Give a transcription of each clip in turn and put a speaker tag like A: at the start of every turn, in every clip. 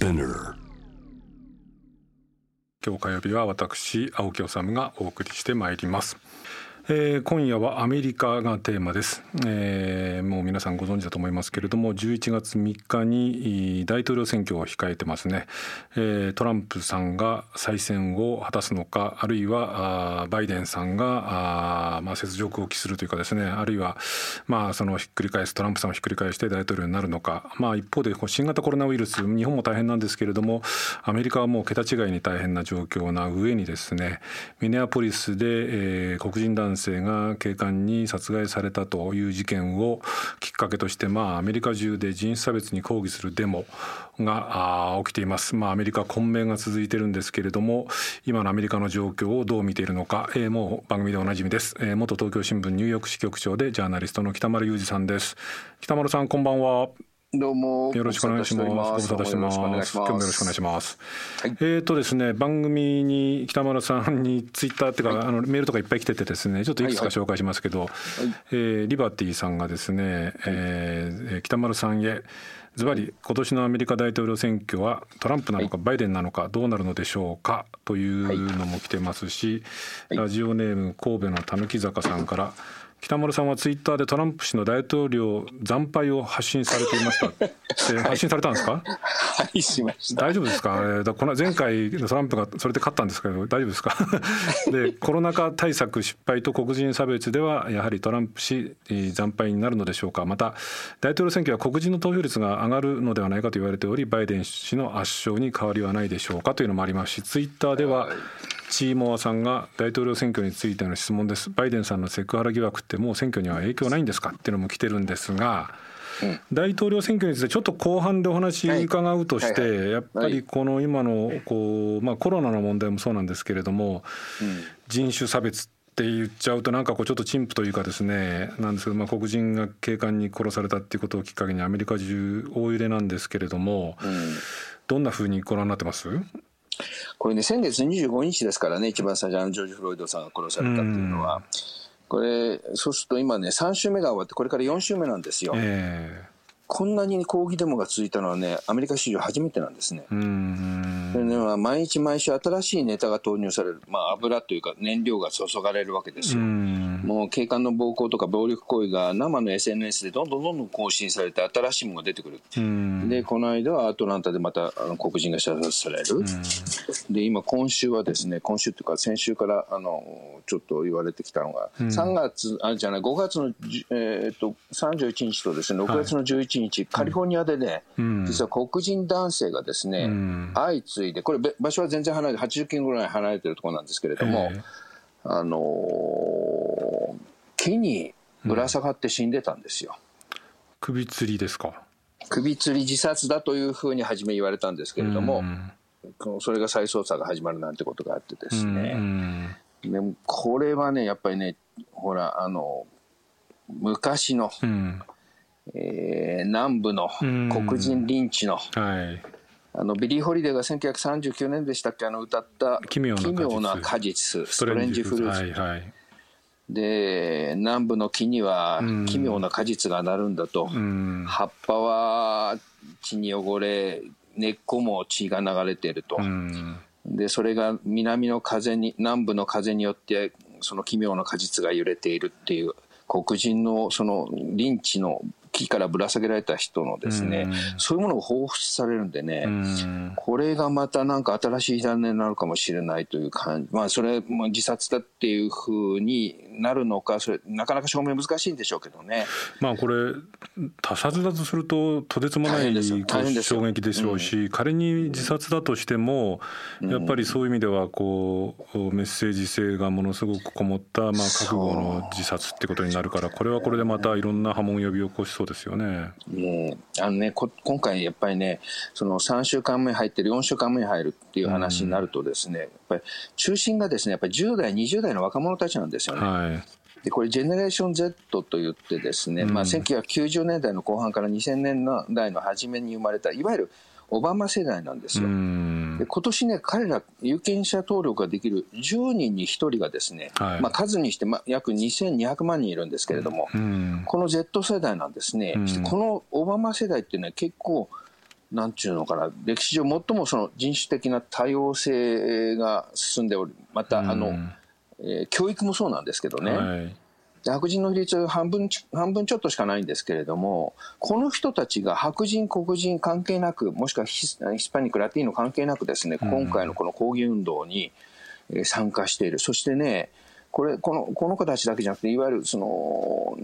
A: Spinner 今日火曜日は私青木治がお送りしてまいります。えー、今夜はアメリカがテーマです、えー、もう皆さんご存知だと思いますけれども11月3日に大統領選挙を控えてますね、えー、トランプさんが再選を果たすのかあるいはバイデンさんがあ、まあ、雪辱を期するというかですねあるいは、まあ、そのひっくり返すトランプさんをひっくり返して大統領になるのか、まあ、一方で新型コロナウイルス日本も大変なんですけれどもアメリカはもう桁違いに大変な状況な上にですねミネアポリスで、えー、黒人男性性が警官に殺害されたという事件をきっかけとして、まあ、アメリカ中で人種差別に抗議するデモが起きています、まあ、アメリカ混迷が続いてるんですけれども今のアメリカの状況をどう見ているのか、えー、もう番組でおなじみです、えー、元東京新聞ニューヨーク支局長でジャーナリストの北丸裕二さんです。北丸さんこんばんは。
B: どうも
A: よろしくお願いします。ご無沙汰してます。今日もよろしくお願いします。はい、えっ、ー、とですね、番組に北村さんにツイッターっていうか、はい、あのメールとかいっぱい来ててですね、ちょっといくつか紹介しますけど、はい。はい、えー、リバティさんがですね、えー、北丸さんへ。ズバリ今年のアメリカ大統領選挙はトランプなのかバイデンなのかどうなるのでしょうかというのも来てますし、ラジオネーム神戸のたぬき坂さんから北丸さんはツイッターでトランプ氏の大統領惨敗を発信されていました。発信されたんですか？
B: はいしました。
A: 大丈夫ですか、えー、この前回トランプがそれで勝ったんですけど大丈夫ですか？でコロナ禍対策失敗と黒人差別ではやはりトランプ氏惨敗になるのでしょうか？また大統領選挙は黒人の投票率が上がるのではないかと言われておりバイデン氏の圧勝に変わりはないでしょうか？というのもありますしツイッターでは、チーモアさんが大統領選挙についての質問です。バイデンさんのセクハラ疑惑ってもう選挙には影響ないんですかっていうのも来てるんですが、うん、大統領選挙についてちょっと後半でお話伺うとして、はい。はいはい、やっぱりこの今のこう、まあ、コロナの問題もそうなんですけれども、うん、人種差別って言っちゃうとなんかこうちょっと陳腐というかですねなんですけど、まあ、黒人が警官に殺されたっていうことをきっかけにアメリカ中大揺れなんですけれども、うん、どんなふうにご覧になってます？
B: これね、先月25日ですからね、一番最初、のジョージ・フロイドさんが殺されたっていうのは、これ、そうすると今ね、3週目が終わって、これから4週目なんですよ。えーこんなに抗議デモが続いたのはね、アメリカ史上初めてなんですね。でね毎日毎週新しいネタが投入される、まあ、油というか燃料が注がれるわけですよ。もう警官の暴行とか暴力行為が生の SNS でどんどんどんどん更新されて新しいものが出てくる。で、この間はアトランタでまたあの黒人が射殺される。で、今今週はですね、今週というか先週からあのちょっと言われてきたのが、3月、あ、じゃない、5月の、えー、っと31日とですね、6月の11日、日、カリフォルニアでね、うん、実は黒人男性がですね、うん、相次いで、これ、場所は全然離れて、80キロぐらい離れてるところなんですけれども、あのー、木にぶら下がって死んでたんですよ。
A: 首吊りですか？
B: 首吊り自殺だというふうに初め言われたんですけれども、それが再捜査が始まるなんてことがあってですね、でもこれはね、やっぱりね、ほら、あの、昔の、うんえー、南部の黒人リンチの、はい、あのビリー・ホリデーが1939年でしたっけ？あの歌った奇妙な果実。 Strange Fruit、はいはい、で南部の木には奇妙な果実がなるんだと、葉っぱは血に汚れ根っこも血が流れていると、でそれが南の風に南部の風によってその奇妙な果実が揺れているっていう黒人のそのリンチの木からぶら下げられた人のですね、そういうものが放出されるんでね、これがまたなんか新しい残念になるかもしれないという感じ、まあそれも自殺だっていうふうになるのか、それなかなか証明難しいんでしょうけどね。
A: まあこれ他殺だとするととてつもない衝撃でしょうし、うん、仮に自殺だとしても、やっぱりそういう意味ではこうメッセージ性がものすごくこもったまあ覚悟の自殺ってことになるから、これはこれでまたいろんな波紋呼び起こしそうですよね。
B: もうあのね今回やっぱりねその3週間目入ってる4週間目に入るっていう話になるとですね、やっぱり中心がですねやっぱり10代20代の若者たちなんですよね。はいでこれジェネレーション Z といってですね、うん、まあ、1990年代の後半から2000年代の初めに生まれたいわゆるオバマ世代なんですよ。で今年ね、彼ら有権者登録ができる10人に1人がですね、はい、まあ、数にしてま約2200万人いるんですけれども、この Z 世代なんですね、このオバマ世代っていうのは結構、なんちゅうのかな、歴史上最もその人種的な多様性が進んでおり、また、あの、えー、教育もそうなんですけどね、はい、白人の比率半分半分ちょっとしかないんですけれども、この人たちが白人、黒人関係なく、もしくはヒスパニック、ラティーノ関係なくですね、今回のこの抗議運動に参加している。そしてね、これ、この、この子たちだけじゃなくて、いわゆるその、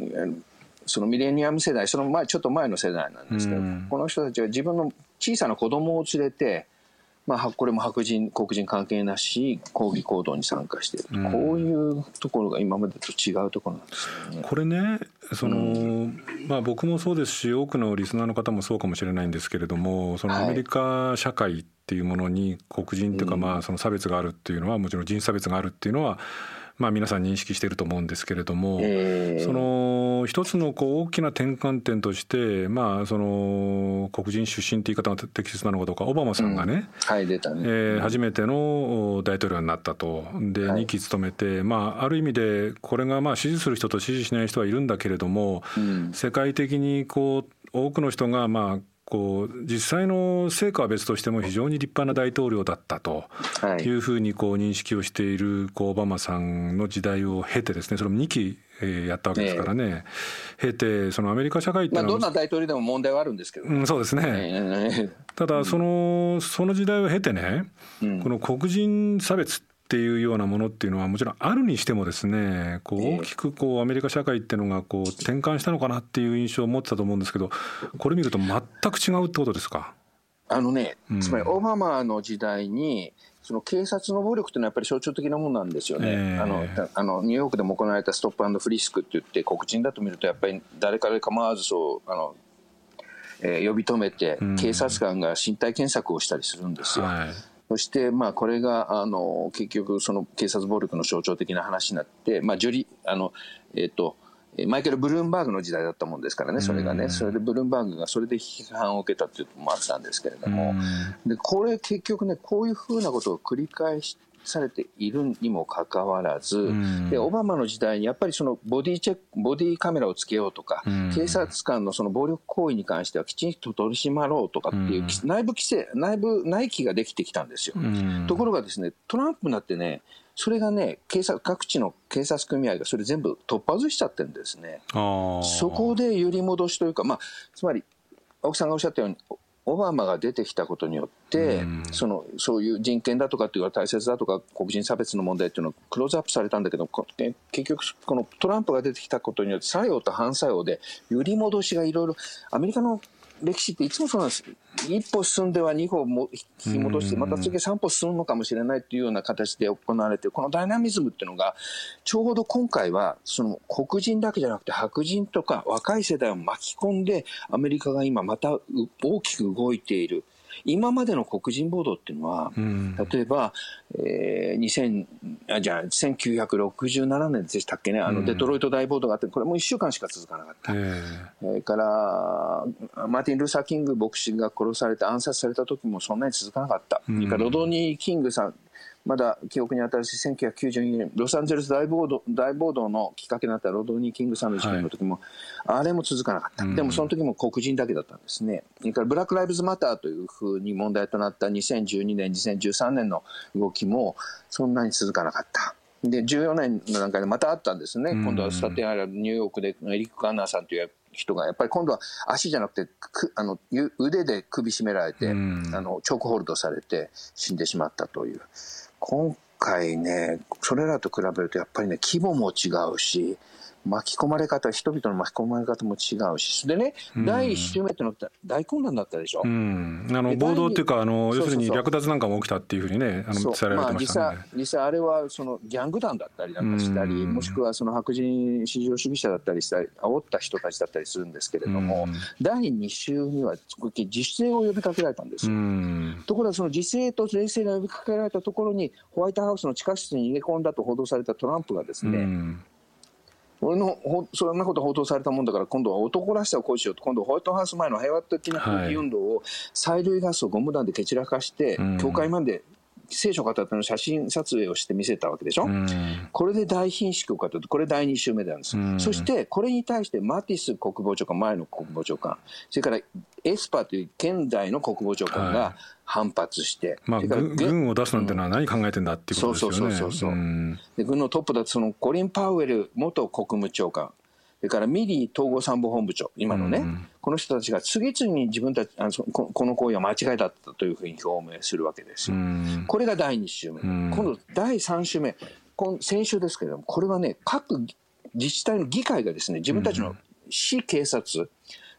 B: そのミレニアム世代、その前、ちょっと前の世代なんですけど、この人たちは自分の小さな子供を連れて、まあ、これも白人、黒人関係なし、抗議行動に参加している、うん、こういうところが今までと違うところなんですよね。
A: これねその、うん、まあ、僕もそうですし多くのリスナーの方もそうかもしれないんですけれどもそのアメリカ社会っていうものに黒人というか、まあ、その差別があるっていうのはもちろん人種差別があるっていうのはまあ、皆さん認識していると思うんですけれども、えー、その一つのこう大きな転換点として、まあ、その黒人出身という言い方が適切なのかどうかオバマさんがね,、
B: はい出たね。
A: えー、初めての大統領になったと。で2期務めて、まあ、ある意味でこれがまあ支持する人と支持しない人はいるんだけれども、うん、世界的にこう多くの人がまあこう実際の成果は別としても非常に立派な大統領だったと。い。うふうにこう認識をしているこうオバマさんの時代を経てですねそれも2期やったわけですからね、経てそのアメリカ社会っていう
B: のは、まあ、どんな大統領でも問題はあるんですけど、
A: うん、そうですね、ただそのその時代を経てね、この黒人差別っていうようなものっていうのはもちろんあるにしてもですねこう大きくこうアメリカ社会っていうのがこう転換したのかなっていう印象を持ってたと思うんですけどこれ見ると全く違うってことですか？
B: あのね、つまりオバマの時代にその警察の暴力っていうのはやっぱり象徴的なものなんですよね、えー、あのあのニューヨークでも行われたストップフリスクって言って黒人だと見るとやっぱり誰から構わずそうあの、えー、呼び止めて警察官が身体検索をしたりするんですよ。はい。そして、まあ、これが、あの、結局、その警察暴力の象徴的な話になって、まあ、ジョリ、あの、えっ、ー、と、マイケル・ブルームバーグの時代だったもんですからね、それがね、それでブルームバーグがそれで批判を受けたっていうのもあったんですけれども、で、これ結局ね、こういうふうなことを繰り返しされているにもかかわらず、でオバマの時代にやっぱりそのボディチェックボディカメラをつけようとか、警察官のその暴力行為に関してはきちんと取り締まろうとかっていう、内部規制内部内規ができてきたんですよ。ところがですねトランプになってねそれがね警察各地の警察組合がそれ全部取っ外しちゃってるんですね。そこで揺り戻しというか、まあ、つまり青木さんがおっしゃったようにオバマが出てきたことによって、うん、そのそういう人権だとかっていうのは大切だとか黒人差別の問題っていうのをクローズアップされたんだけど結局このトランプが出てきたことによって作用と反作用で揺り戻しがいろいろアメリカの歴史っていつもそうなんです。一歩進んでは二歩も引き戻して、また次三歩進むのかもしれないというような形で行われてこのダイナミズムっていうのが、ちょうど今回は、その黒人だけじゃなくて白人とか若い世代を巻き込んで、アメリカが今また大きく動いている。今までの黒人暴動っていうのは、うん、例えば、えー、2000あじゃあ1967年でしたっけねあのデトロイト大暴動があってこれもう1週間しか続かなかった、うん、それからマーティン・ルーサー・キング牧師が殺されて暗殺された時もそんなに続かなかった、うん、ロドニー・キングさんまだ記憶に新しい1992年、ロサンゼルス大暴動大暴動のきっかけになったロドニー・キングさんの事件の時も、はい、あれも続かなかった、うん、でもその時も黒人だけだったんですね。それからブラック・ライブズ・マターというふうに問題となった2012年、2013年の動きもそんなに続かなかった。で14年の段階でまたあったんですね、今度はスタテンアイランド、ニューヨークでエリック・カーナーさんという人が、やっぱり今度は足じゃなくて、くあの腕で首絞められて、あのチョークホールドされて死んでしまったという。今回ね、それらと比べるとやっぱりね、規模も違うし、巻き込まれ方、人々の巻き込まれ方も違うし、でね、うん、第1週目ってのは大混乱だったでしょ？うん、
A: あの暴動っていうかあの、要するに略奪なんかも起きたっていうふうにね、あの伝えられてましたね、まあ、
B: 実際、実際あれはそのギャング団だったりなんかしたり、うん、もしくはその白人至上主義者だったりしたり、煽った人たちだったりするんですけれども、第2週には自主性を呼びかけられたんですよ。ところが、その自制と冷静が呼びかけられたところに、ホワイトハウスの地下室に逃げ込ん。だと報道されたトランプがですね、俺のほそんなこと報道されたもんだから今度は男らしさを行使しようと今度ホワイトハウス前の平和的な抗議運動を催涙ガスをゴム弾で蹴散らかして、教会まで聖書片手の写真撮影をして見せたわけでしょ、うん、これで大貧縮を語ってこれ第2週目なんです、うん、そしてこれに対してマティス国防長官前の国防長官それからエスパーという現代の国防長官が反発して、
A: はい、まあ、軍を出すなんてのは何考えてんだっていうことですよね。そうそうそうそう、
B: で軍のトップだとそのコリン・パウエル元国務長官それからミリー統合参謀本部長、今のね、うん、この人たちが次々に自分たちあのこ、この行為は間違いだったというふうに表明するわけですよ。うん、これが第2週目。うん、今度第3週目、今先週ですけれども、これはね、各自治体の議会がですね、自分たちの市警察、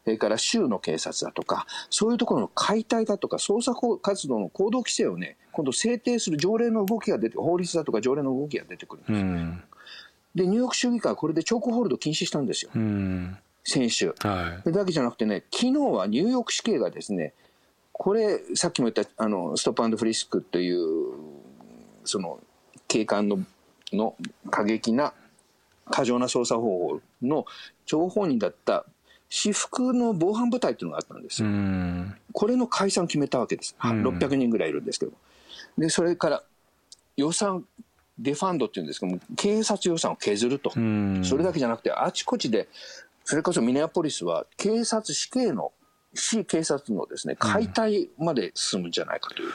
B: それから州の警察だとか、そういうところの解体だとか、捜査活動の行動規制をね、今度制定する条例の動きが出て、法律だとか条例の動きが出てくるんですよ。でニューヨーク州議会はこれでチョークホールド禁止したんですよ、先週、はい、だけじゃなくてね昨日はニューヨーク市警がですねこれさっきも言ったあのストップフリスクというその警官のの過激な過剰な捜査方法の情報人だった私服の防犯部隊っていうのがあったんですよ。これの解散決めたわけです。600人ぐらいいるんですけど。で、それから予算デファンドっていうんですけども、警察予算を削ると。それだけじゃなくて、あちこちで、それこそミネアポリスは警察死刑の、市警察のですね、解体まで進むんじゃないかという。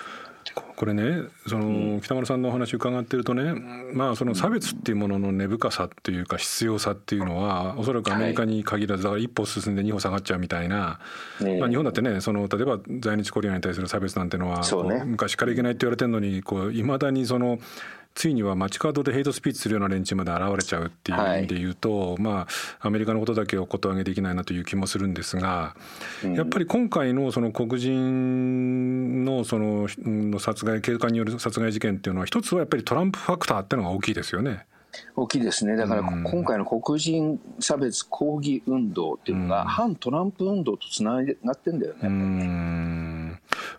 A: これねその北丸さんのお話伺ってるとね、まあ、その差別っていうものの根深さっていうか必要さっていうのはおそらくアメリカに限らずだから一歩進んで二歩下がっちゃうみたいな、まあ、日本だってねその例えば在日コリアンに対する差別なんてのは、昔からいけないって言われてるのにいまだにその。ついには街角でヘイトスピーチするような連中まで現れちゃうっていう意味で言うと、はい、まあアメリカのことだけをこと上げできないなという気もするんですが、うん、やっぱり今回のその黒人のその殺害警官による殺害事件っていうのは一つはやっぱりトランプファクターっていうのが大きいですよね。
B: 大きいですね、だから今回の黒人差別抗議運動っていうのが、反トランプ運動とつながってんだよね。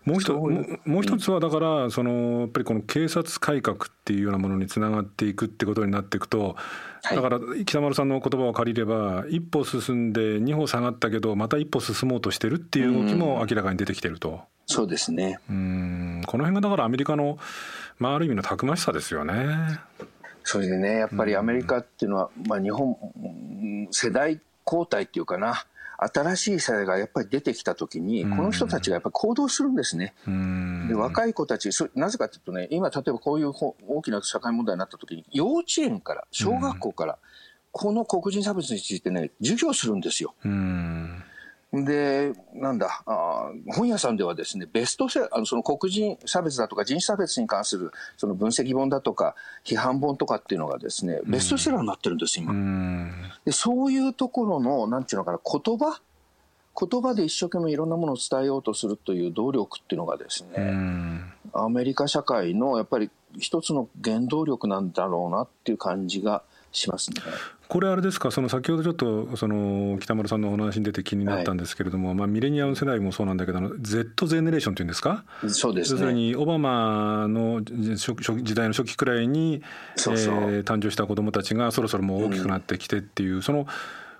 A: もう一もう一つはだからそのやっぱりこの警察改革っていうようなものにつながっていくってことになっていくとだから北丸さんの言葉を借りれば一歩進んで二歩下がったけどまた一歩進もうとしてるっていう動きも明らかに出てきてると。
B: そうですね。
A: うん。この辺がだからアメリカの、まあ、ある意味のたくましさですよね。
B: それでね。やっぱりアメリカっていうのは、まあ、日本世代交代っていうかな新しい世代がやっぱり出てきたときに、この人たちがやっぱり行動するんですね。で若い子たちなぜかというとね今例えばこういう大きな社会問題になったときに幼稚園から小学校からこの黒人差別についてね授業するんですよ。で、なんだあ、本屋さんではですね、ベストセあのその黒人差別だとか人種差別に関するその分析本だとか批判本とかっていうのがですね、ベストセラーになってるんです、今。でそういうところの、なんていうのかな、言葉？言葉で一生懸命いろんなものを伝えようとするという努力っていうのがですね、アメリカ社会のやっぱり一つの原動力なんだろうなっていう感じがしますね。
A: これあれですか？その先ほどちょっとその北村さんのお話に出て気になったんですけれども、はい、まあ、ミレニアム世代もそうなんだけど Z ゼネレーションっていうんですか？
B: そうです、
A: ね、要するにオバマの時代の初期くらいにそえー、誕生した子どもたちがそろそろもう大きくなってきてっていう、うん、その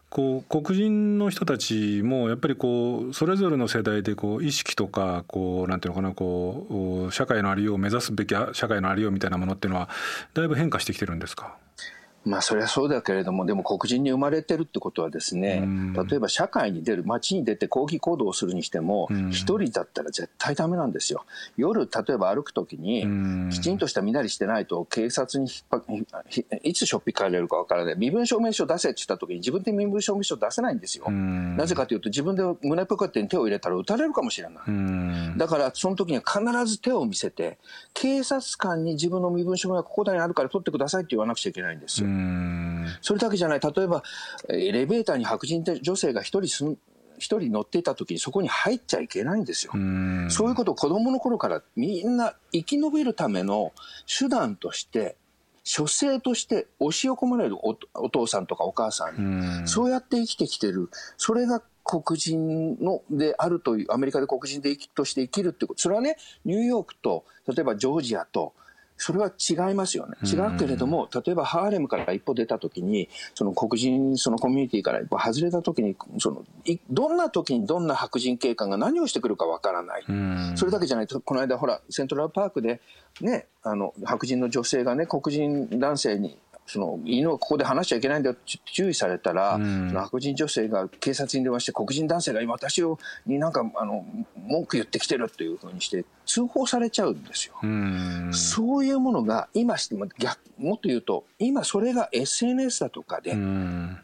A: こう黒人の人たちもやっぱりこうそれぞれの世代でこう意識とかこうなんていうのかなこう社会のありようを目指すべき社会のありようみたいなものっていうのはだいぶ変化してきてるんですか？
B: まあそれはそうだけれどもでも黒人に生まれてるってことはですね、例えば社会に出る街に出て抗議行動をするにしても一、人だったら絶対ダメなんですよ。夜例えば歩く時にきちんとした身なりしてないと警察にいつしょっぴかれるかわからない。身分証明書出せって言った時に自分で身分証明書出せないんですよ。なぜかというと自分で胸ポケットに手を入れたら撃たれるかもしれない。だからその時には必ず手を見せて警察官に自分の身分証明がここにあるから取ってくださいって言わなくちゃいけないんですよそれだけじゃない。例えばエレベーターに白人女性が一人住一人乗っていた時にそこに入っちゃいけないんですよ。そういうことを子供の頃からみんな生き延びるための手段として書生として押し込まれるお父さんとかお母さんに。そうやって生きてきてる。それが黒人のであるというアメリカで黒人でとして生きるってこと。それはねニューヨークと例えばジョージアとそれは違いますよね。違うけれども、例えばハーレムから一歩出たときに、その黒人、そのコミュニティから一歩外れたときに、その、どんな時にどんな白人警官が何をしてくるかわからない。それだけじゃないと、この間ほら、セントラルパークで、ね、あの、白人の女性がね、黒人男性にその犬はここで話しちゃいけないんだよって注意されたら、うん、白人女性が警察に電話して黒人男性が今私をになんかあの文句言ってきてるっていうふうにして通報されちゃうんですよ。うん、そういうものが今逆もっと言うと今それが SNS だとかで、うん。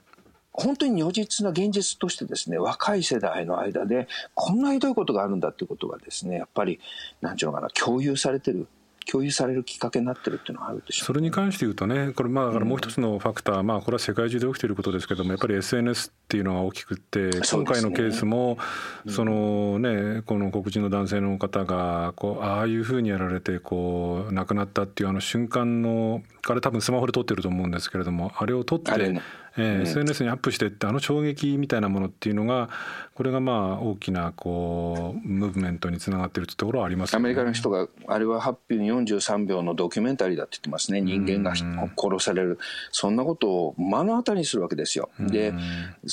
B: 本当に如実な現実としてですね若い世代の間でこんなひどいことがあるんだっていうことがですねやっぱりなんていうのかな共有されてる共有されるきっかけになってるっていうのはあるでしょう、ね、
A: それに関して言うとねこれまあだからもう一つのファクター、うん、まあこれは世界中で起きていることですけどもやっぱり SNS っていうのが大きくて今回のケースもそのねこの黒人の男性の方がこうああいうふうにやられてこう亡くなったっていうあの瞬間のあれ多分スマホで撮ってると思うんですけれどもあれを撮ってえー、SNS にアップしてってあの衝撃みたいなものっていうのがこれがまあ大きなこうムーブメントにつながってるってところはあります、
B: ね、アメリカの人があれは8分43秒のドキュメンタリーだって言ってますね。人間が殺されるそんなことを目の当たりにするわけですよ。で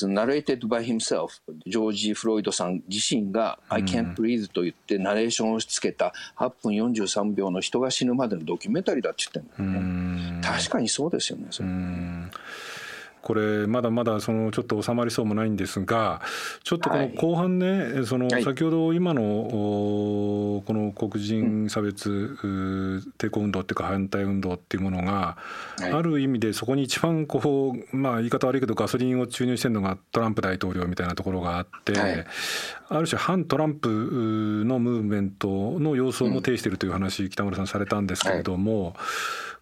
B: Narrated by himself ジョージ・フロイドさん自身が I can't breathe と言ってナレーションをつけた8分43秒の人が死ぬまでのドキュメンタリーだって言ってるんだよね。確かにそうですよねそれ
A: これまだまだそのちょっと収まりそうもないんですがちょっとこの後半ね、はい、その先ほど今のこの黒人差別抵抗運動っていうか反対運動っていうものが、ある意味でそこに一番こうまあ言い方悪いけどガソリンを注入してるのがトランプ大統領みたいなところがあって、ある種反トランプのムーブメントの様相も呈しているという話、北村さんされたんですけれども。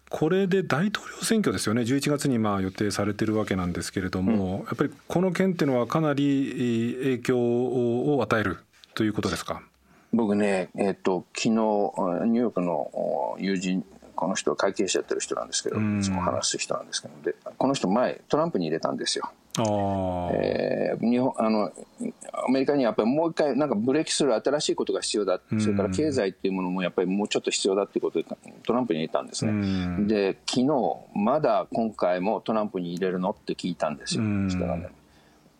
A: これで大統領選挙ですよね。11月にまあ予定されてるわけなんですけれども、うん、やっぱりこの件っていうのはかなり影響を与えるということですか？
B: 僕ね、えーと、昨日ニューヨークの友人この人は会計士やってる人なんですけど、いつも話す人なんですけどでこの人前トランプに入れたんですよ。えー、日本あのアメリカにやっぱりもう一回なんかブレーキする新しいことが必要だ、それから経済っていうものもやっぱりもうちょっと必要だっていうことでトランプに入れたんですね、で昨日まだ今回もトランプに入れるのって聞いたんですよ、そしたらね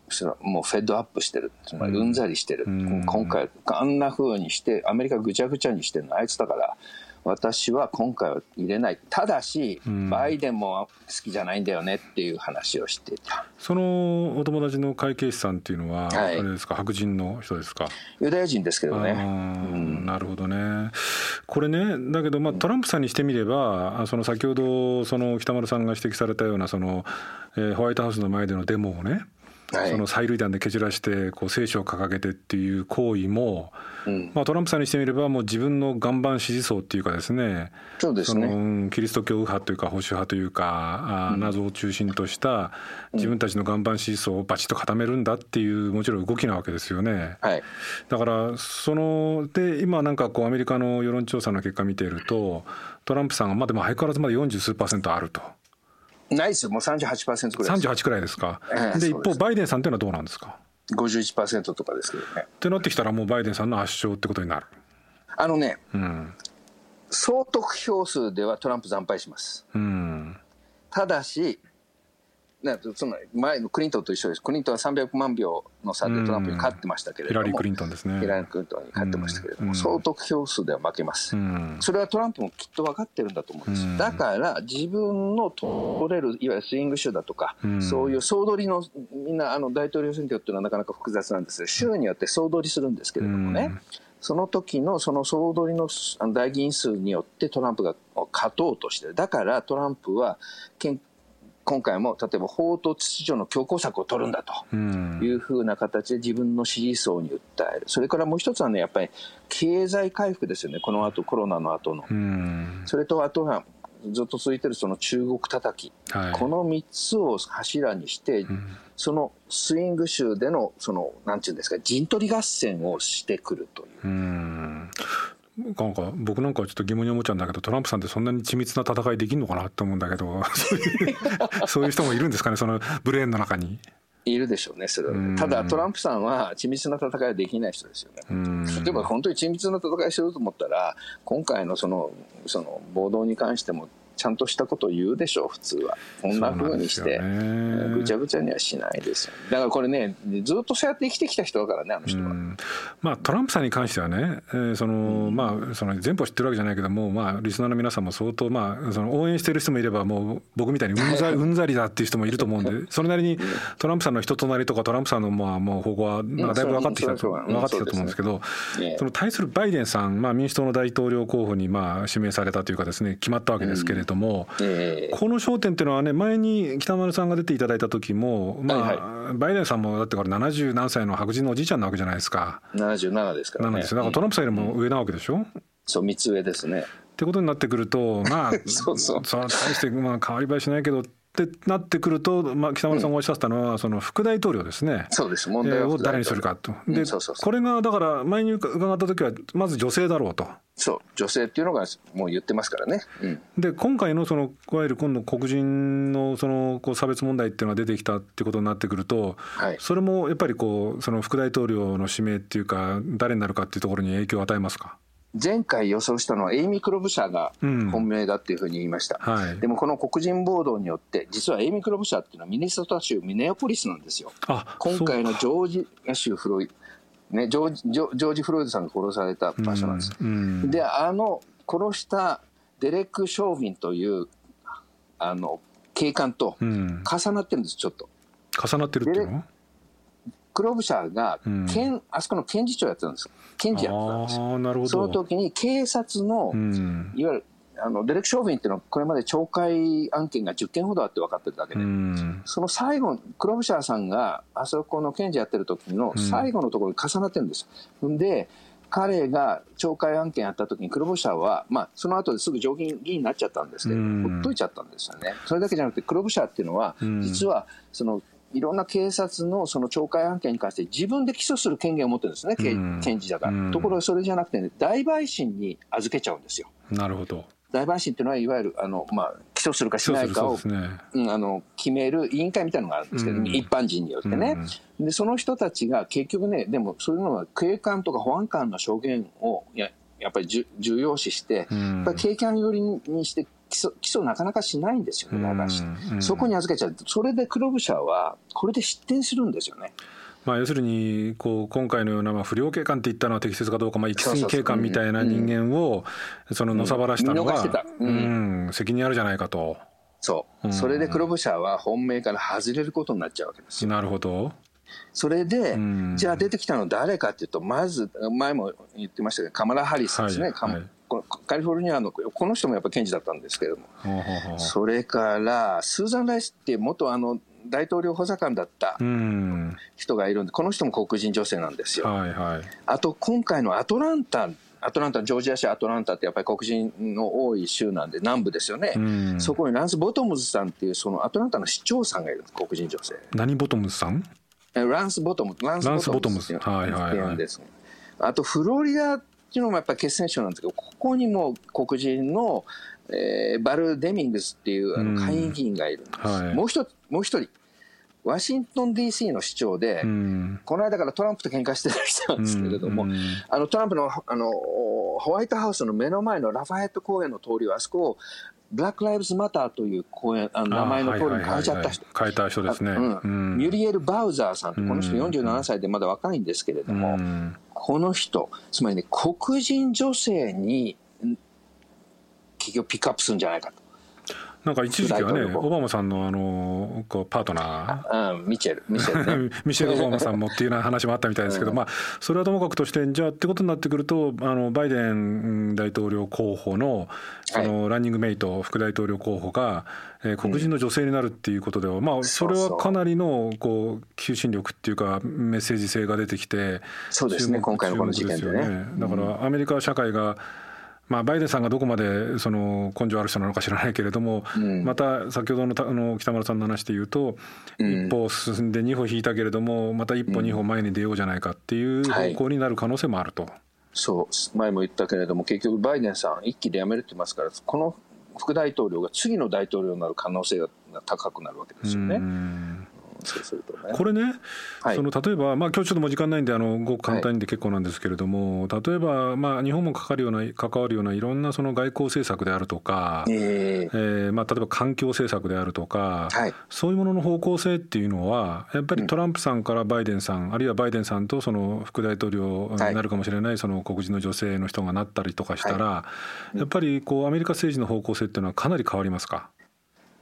B: それはもうフェッドアップしてるつまりうん。ざりしてる、今回あん。なふうにしてアメリカぐちゃぐちゃにしてるのあいつだから私は今回は入れない。ただし、うん、バイデンも好きじゃないんだよねっていう話をしてた。
A: そのお友達の会計士さんっていうのは、はい、あれですか？白人の人ですか？
B: ユダヤ人ですけどね、う
A: ん、なるほどね。これねだけど、まあ、トランプさんにしてみればその先ほどその北丸さんが指摘されたようなその、えー、ホワイトハウスの前でのデモをねはい、その催涙弾で蹴散らしてこう聖書を掲げてっていう行為も、うん、まあ、トランプさんにしてみればもう自分の岩盤支持層っていうかですね
B: そうですね。
A: のキリスト教右派というか保守派というか、うん、謎を中心とした自分たちの岩盤支持層をバチッと固めるんだっていうもちろん動きなわけですよね。はい、だからそので今なんかこうアメリカの世論調査の結果見ているとトランプさんがまあでも相変わらずまだ40数パーセントあると。
B: ないですよ、もう38%ぐらい
A: 38くらいですか、えー、で一方、バイデンさんっていうのはどうなんですか
B: ？51%とかですけどね。
A: ってなってきたら、もうバイデンさんの圧勝ってことになる。
B: あのね、うん、総得票数ではトランプ惨敗します。うん、ただし、ね、その前のクリントンと一緒です、クリントンは300万票の差でトランプに勝ってましたけれども、
A: ヒラリー・クリントンですね。
B: ヒラリー・クリントンに勝ってましたけれども、総得票数では負けます、それはトランプもきっと分かってるんだと思うんです、だから自分の取れる、いわゆるスイング州だとか、そういう総取りの、みんなあの大統領選挙っていうのはなかなか複雑なんですが、州によって総取りするんですけれどもね。その時のその総取りの大議員数によってトランプが勝とうとしてる。だからトランプは今回も例えば法と秩序の強硬策を取るんだというふうな形で自分の支持層に訴える、それからもう一つはね、やっぱり経済回復ですよね、この後コロナの後の。それとあとはずっと続いてるその中国叩き、はい、この3つを柱にして、そのスイング州でのそのなんていうんですか陣取り合戦をしてくるという。う
A: なんか僕なんかはちょっと疑問に思っちゃうんだけどトランプさんってそんなに緻密な戦いできるのかなって思うんだけど そういう人もいるんですかねそのブレーンの中に。
B: いるでしょうね、それは、ね、ただ、トランプさんは緻密な戦いはできない人ですよね。例えば本当に緻密な戦いしようと思ったら、今回のそのその暴動に関しても、ちゃんとしたことを言うでしょう普通は。こんなふうにして。ぐちゃぐちゃにはしないですよだからこれねずっとそうやって生きてきた人だからねあの人は、
A: まあ、トランプさんに関してはね、えー、そのまあその全部知ってるわけじゃないけども、まあ、リスナーの皆さんも相当、まあ、その応援してる人もいればもう僕みたいにうんざ うんざりだっていう人もいると思うんでそれなりにトランプさんの人となりとかトランプさんのまあもう方向はなんかだいぶ分かってきた、分かってきたと思うんですけど、その対するバイデンさん、まあ、民主党の大統領候補にまあ指名されたというかですね決まったわけですけれども、この焦点っていうのはね前に北丸さんが出ていただいた時も、まあバイデンさんもだってこれ70何歳の白人のおじいちゃんなわけじゃないですか。
B: 77ですからね。
A: です。だからトランプさんよりも上なわけでしょ、
B: そう3つ上ですね。
A: ってことになってくるとまあ そうそう。そ大してまあ変わり映えしないけどってなってくると、まあ、北村さんがおっしゃったのは、うん、その副大統領ですね。
B: そうです。問題
A: を誰にするかと。で、これがだから前に伺った時はまず女性だろうと。
B: そう女性っていうのがもう言ってますからね。
A: うん、で今回のそのいわゆる今度黒人のそのこう差別問題っていうのが出てきたっていうことになってくると、はい、それもやっぱりこうその副大統領の指名っていうか誰になるかっていうところに影響を与えますか？
B: 前回予想したのはエイミ・クロブシャーが本命だっていうふうに言いました、うんはい、でもこの黒人暴動によって実はエイミ・クロブシャーっていうのはミネソタ州ミネオポリスなんですよ。今回のジョージア州フロイね、ジョージジョージ・フロイドさんが殺された場所なんです、うんうん、であの殺したデレック・ショービンというあの警官と重なってるんですちょっと。
A: 重なってるっていうの？
B: クロブシャーが、うん、あそこの検事長やってたんです。検事やってたんですよ。なるほど。その時に警察の、うん、いわゆるあのデレクショービンっていうのはこれまで懲戒案件が10件ほどあって分かってるだけで、うん、その最後クロブシャーさんがあそこの検事やってる時の最後のところに重なってるんです。よ、んで彼が懲戒案件やった時に黒星者は、まあ、その後ですぐ上院議員になっちゃったんですけど、ほっといちゃったんですよね。それだけじゃなくて黒星者っていうのは、実はそのいろんな警察のその懲戒案件に関して自分で起訴する権限を持ってるんですね、うん、検事だから。ところがそれじゃなくてね、大陪審に預けちゃうんですよ。
A: なるほど。
B: 大陪審っていうのは、いわゆるあの、まあ、起訴するかしないかを、ねうん、あの決める委員会みたいなのがあるんですけど、うん、一般人によってね、うん、で。その人たちが結局ね、でもそういうのは警官とか保安官の証言をややっぱり重要視して、やっぱり警官寄りにして起訴起訴なかなかしないんですよね、大そこに預けちゃう。それで黒ブシャは、これで失点するんですよね。
A: まあ、要するにこう今回のようなまあ不良警官って言ったのは適切かどうか、まあ、行き過ぎ警官みたいな人間をそののさばらしたのが、うん。責任あるじゃないかと。
B: そう、それで黒ブシャは本命から外れることになっちゃうわけですよ。
A: なるほど。
B: それで、じゃあ出てきたの誰かっていうとまず前も言ってましたけどカマラ・ハリスですね、はいはい、カリフォルニアのこの人もやっぱ検事だったんですけれども、それからスーザン・ライスって元あの大統領補佐官だった人がいるんで、この人も黒人女性なんですよ。はいはい、あと今回のアトランタアトランタ、ジョージア州アトランタってやっぱり黒人の多い州なんで、南部ですよね、そこにランス・ボトムズさんっていう、そのアトランタの市長さんがいるんです、黒人女性。
A: 何ボトムズさん？
B: ランス・ボトムズ、ランス・ボトムズっていうんです。あと、フロリダっていうのもやっぱり決戦州なんですけど、ここにも黒人の、えー、バル・デミングスっていうあの下院議員がいるんです。はい、もう一つ、もう一人、ワシントン DC の市長で、この間からトランプと喧嘩してる人なんですけれども、あのトランプのあのホワイトハウスの目の前のラファエット公園の通りを、あそこをブラック・ライブズ・マターという公園あの名前の通りに変えちゃった人、
A: 変えた人ですね、
B: うん、ミュリエル・バウザーさん。この人47歳でまだ若いんですけれども、この人つまりね黒人女性に企業ピックアップするんじゃないかと。
A: なんか一時期はね、オバマさんのあのこうパートナ
B: ー、うん、ミチェル、ミシェル、
A: ね、ミシェル・オバマさんもっていうような話もあったみたいですけど、うん、まあ、それはともかくとして、じゃあってことになってくると、あのバイデン大統領候補のそのランニングメイト、副大統領候補が、えー、黒人の女性になるっていうことでは、まあ、それはかなりのこう求心力っていうか、メッセージ性が出てきて、
B: そうですね、今回のこの事件でね。
A: だからアメリカ社会がまあ、バイデンさんがどこまでその根性ある人なのか知らないけれども、うん、また先ほどのあの北村さんの話で言うと、うん、一歩進んで二歩引いたけれどもまた一歩二歩前に出ようじゃないかっていう方向になる可能性もあると。はい、
B: そう。前も言ったけれども結局バイデンさん一気で辞めるって言いますからこの副大統領が次の大統領になる可能性が高くなるわけですよね。そうするとね。
A: これね、
B: はい。
A: その例えば、まあ、今日ちょっともう時間ないんであのごく簡単にで結構なんですけれども、例えば、まあ、日本もかかるような関わるようないろんなその外交政策であるとか、
B: え
A: え。ーまあ、例えば環境政策であるとか、
B: はい。
A: そういうものの方向性っていうのはやっぱりトランプさんからバイデンさん、あるいはバイデンさんとその副大統領になるかもしれないその黒人の女性の人がなったりとかしたら、やっぱりこうアメリカ政治の方向性っていうのはかなり変わりますか？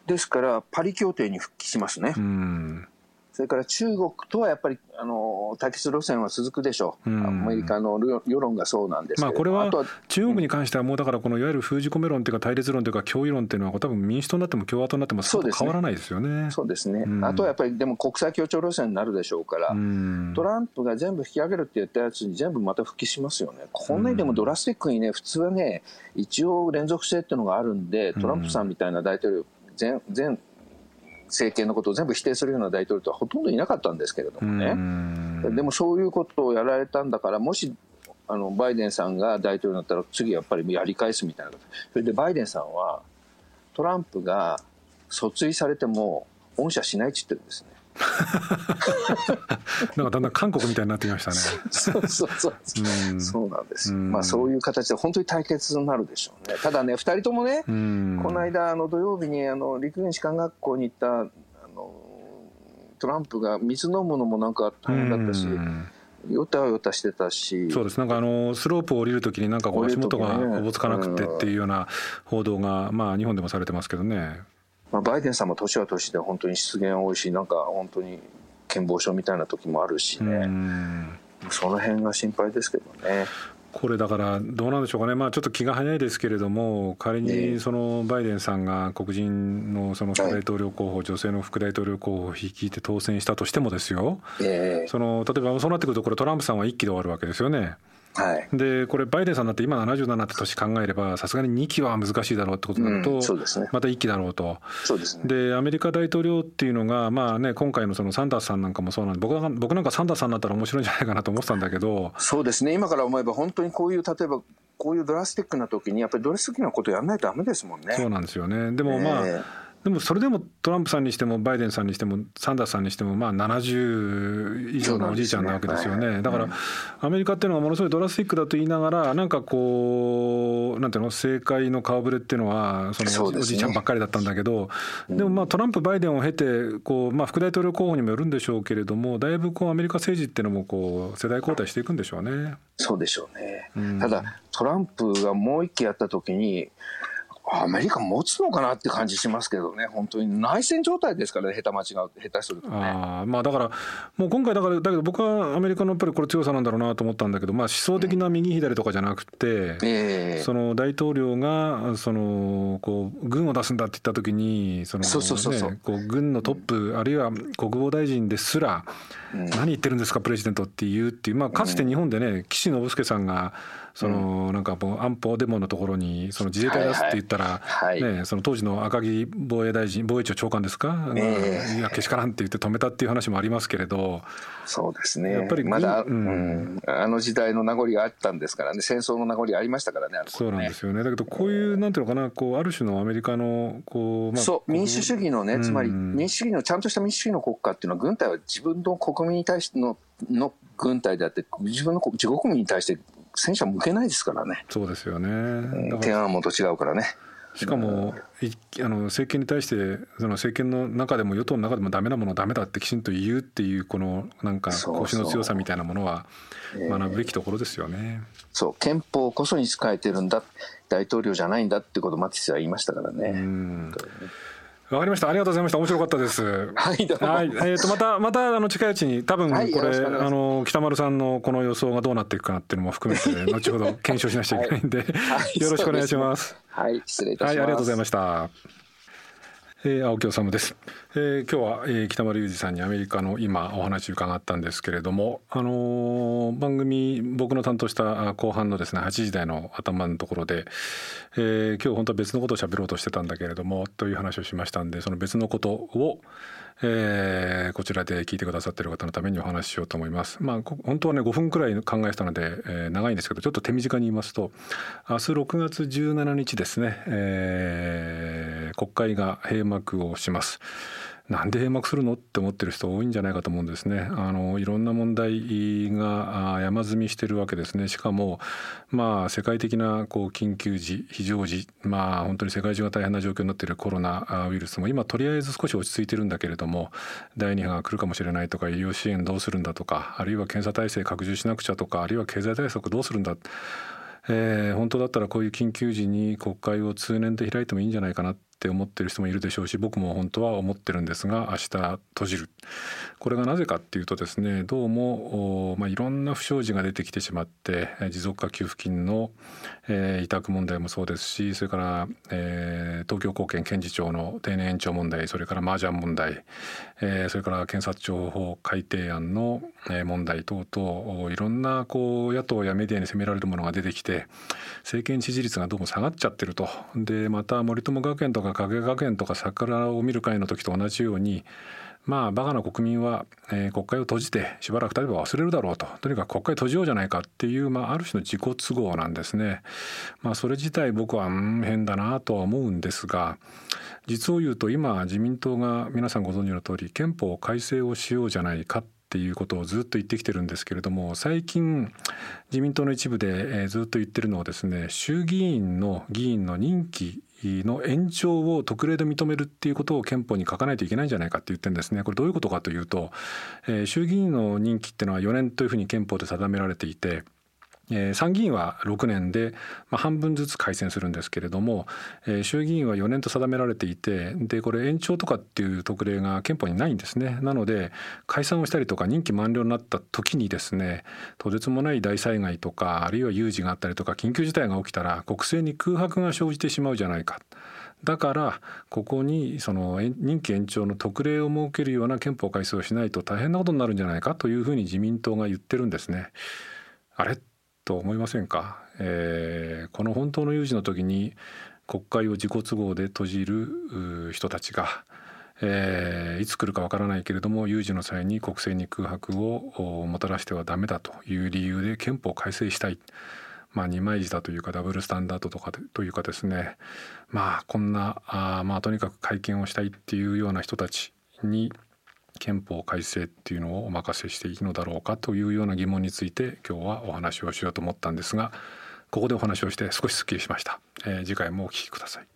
B: ですからパリ協定に復帰しますね。
A: うん。
B: それから中国とはやっぱりあの対決路線は続くでしょう、
A: うん。
B: アメリカの世世論がそうなんです
A: まあこれは中国に関してはもうだからこのいわゆる封じ込め論というか対立論というか脅威論っていうのは多分民主党になっても共和党になっても
B: そうですね。
A: 変わらないですよね。
B: そうですね、
A: うん。
B: あとはやっぱりでも国際協調路線になるでしょうから、
A: うん。
B: トランプが全部引き上げるって言ったやつに全部また復帰しますよね、こんなにでもドラスティックにね、普通はね、一応連続性っていうのがあるんで、トランプさんみたいな大統領、前前政権のことを全部否定するような大統領とはほとんどいなかったんですけれどもね。
A: うん
B: でもそういうことをやられたんだから、もしあのバイデンさんが大統領になったら、次やっぱりやり返すみたいなこと、それでバイデンさんは、トランプが訴追されても、恩赦しないって言ってるんですね。
A: なんかだんだん韓国みたいになってきましたね。
B: そうそうそう、
A: う。ん。
B: そうなんですよ、
A: うん。
B: まあ、そういう形で本当に対決になるでしょうね、ただね、2人ともね、
A: うん。
B: この間、あの土曜日にあの陸軍士官学校に行ったあのトランプが水飲むのもなんか大変だったし。
A: うん。
B: よたよたしてたし、
A: そうです。なんかあのスロープを降りるときになんかこう足元がおぼつかなくてっていうような報道がまあ日本でもされてますけどね。
B: まあ、バイデンさんも年は年で本当に失言多いし、なんか本当に健忘症みたいな時もあるし
A: う
B: ね、
A: ん。
B: その辺が心配ですけどね。
A: これだからどうなんでしょうかね、まあ、ちょっと気が早いですけれども仮
B: ええ。
A: にそのバイデンさんが黒人のその副大統領候補、女性の副大統領候補を率いて当選したとしてもですよ。
B: ええ。
A: その例えばそうなってくるとこれトランプさんは1期で終わるわけですよね。
B: はい
A: でこれバイデンさんだって今77って年考えればさすがに2期は難しいだろうってことになると、
B: うんそうですね
A: また1期だろうと。
B: そうですね。
A: でアメリカ大統領っていうのが、まあね、今回のそのサンダースさんなんかもそうなんで僕なんか僕なんかサンダースさんになったら面白いんじゃないかなと思ってたんだけど
B: そうですね、今から思えば本当にこういう、例えばこういうドラスティックな時に、やっぱりドラスティックなことやらないとダメですもんね。
A: そうなんですよね。でもまあ、
B: え
A: でもそれでもトランプさんにしてもバイデンさんにしてもサンダースさんにしてもまあ70以上のおじいちゃんなわけですよ
B: ね。
A: ね。だからアメリカっていうのがものすごいドラスティックだと言いながらなんかこうなんていうの政界の顔ぶれっていうのはそのおじいちゃんばっかりだったんだけどでもまあトランプバイデンを経てこうまあ副大統領候補にもよるんでしょうけれどもだいぶこうアメリカ政治っていうのもこう世代交代していくんでしょうね。
B: そうでしょうね。
A: うん
B: ただ、トランプがもう一期やった時に、アメリカ持つのかなって感じしますけどね、本当に内戦状態ですからね、下手間違う、下手するとね。
A: あーまあだからもう今回だからだけど僕はアメリカのやっぱりこれ強さなんだろうなと思ったんだけど、まあ、思想的な右左とかじゃなくて、
B: ええ。
A: その大統領がそのこう軍を出すんだって言った時にその、軍のトップあるいは国防大臣ですら
B: うん。
A: 何言ってるんですかプレジデントって言うっていう、まあ、かつて日本でね岸信介さんがそのなんかもう安保デモのところにその自衛隊出すって言ったら、ね、その当時の赤木防衛大臣防衛庁長官ですか、
B: ええ。
A: いやけしからんって言って止めたっていう話もありますけれど
B: そうですね。
A: やっぱり
B: まだ、
A: う
B: うん。ん、あの時代の名残があったんですからね、戦争の名残ありましたからね、
A: そうなんですよね。だけどこういうなんていうのかなこうある種のアメリカのこう、まあ、
B: そう民主主義のね、つまり
A: うん
B: 民主主義のちゃんとした民主主義の国家っていうのは、軍隊は自分の国民に対してのの軍隊であって、自分の国自国民に対して戦車向けないですからね、
A: そうですよね。
B: 天安門と違うからね。
A: しかもいあの政権に対してその政権の中でも与党の中でもダメなものはダメだってきちんと言うっていうこのなんか腰の強さみたいなものは
B: ええ。
A: 学ぶべきところですよね。
B: そう。憲法こそに仕えてるんだ。大統領じゃないんだってことをマティスは言いましたから
A: う
B: ね。
A: んわかりましたありがとうございました面白かったです。
B: はい
A: はい、えー、とまたまたあの近いうちに多分これ、
B: しくお願い
A: あの北丸さんのこの予想がどうなっていくかなっていうのも含めて後ほど検証しなくちゃいけないんで、
B: はい
A: よろしくお願いします。
B: はい失礼いたします。
A: はい、ありがとうございました。えー、青木治です、えー、今日は、えー、北丸裕二さんにアメリカの今お話伺ったんですけれども、あのー番組僕の担当したあ後半のですね8時台の頭のところで、えー今日本当は別のことを喋ろうとしてたんだけれどもという話をしましたんでその別のことを、えーこちらで聞いてくださっている方のためにお話ししようと思います。まあ本当はね5分くらい考えてたので、えー長いんですけどちょっと手短に言いますと明日6月17日ですね、えー国会が閉幕をします。なんで閉幕するのって思ってる人多いんじゃないかと思うんですね。あのいろんな問題が山積みしてるわけですね。しかもまあ世界的なこう緊急時非常時まあ本当に世界中が大変な状況になっているコロナウイルスも今とりあえず少し落ち着いてるんだけれども第2波が来るかもしれないとか医療支援どうするんだとかあるいは検査体制拡充しなくちゃとかあるいは経済対策どうするんだえー、本当だったらこういう緊急時に国会を通年で開いてもいいんじゃないかなっって思ってる人もいるでしょうし僕も本当は思ってるんですが明日閉じる。これがなぜかっていうとですねどうも、まあ、いろんな不祥事が出てきてしまって持続化給付金の、えー、委託問題もそうですしそれから、えー、東京高検検事長の定年延長問題それから麻雀問題、えー、それから検察庁法改定案の問題等々いろんなこう野党やメディアに責められるものが出てきて政権支持率がどうも下がっちゃってると。でまた森友学園とか影学園とか桜を見る会の時と同じようにまあバカな国民は、えー、国会を閉じてしばらく経てば忘れるだろうととにかく国会閉じようじゃないかっていう、まあ、ある種の自己都合なんですね。まあ、それ自体僕は、うん、変だなとは思うんですが実を言うと今自民党が皆さんご存知の通り憲法改正をしようじゃないかっっていうことをずっと言ってきてるんですけれども最近自民党の一部で、ずっと言ってるのはですね衆議院の議員の任期の延長を特例で認めるっていうことを憲法に書かないといけないんじゃないかって言ってるんですね。これどういうことかというと、えー、衆議院の任期っていうのは4年というふうに憲法で定められていて参議院は6年で、まあ、半分ずつ改選するんですけれども、えー、衆議院は4年と定められていてでこれ延長とかっていう特例が憲法にないんですねなので解散をしたりとか任期満了になった時にですねとてつもない大災害とかあるいは有事があったりとか緊急事態が起きたら国政に空白が生じてしまうじゃないか。だからここにその任期延長の特例を設けるような憲法改正をしないと大変なことになるんじゃないかというふうに自民党が言ってるんですね。あれ？と思いませんか、えー、この本当の有事の時に国会を自己都合で閉じる人たちが、えー、いつ来るかわからないけれども有事の際に国政に空白をもたらしてはダメだという理由で憲法改正したい。まあ、二枚舌というかダブルスタンダードとかというかですねまあこんなあまあとにかく会見をしたいっていうような人たちに憲法改正っていうのをお任せしていいのだろうかというような疑問について今日はお話をしようと思ったんですがここでお話をして少しすっきりしました、えー、次回もお聞きください。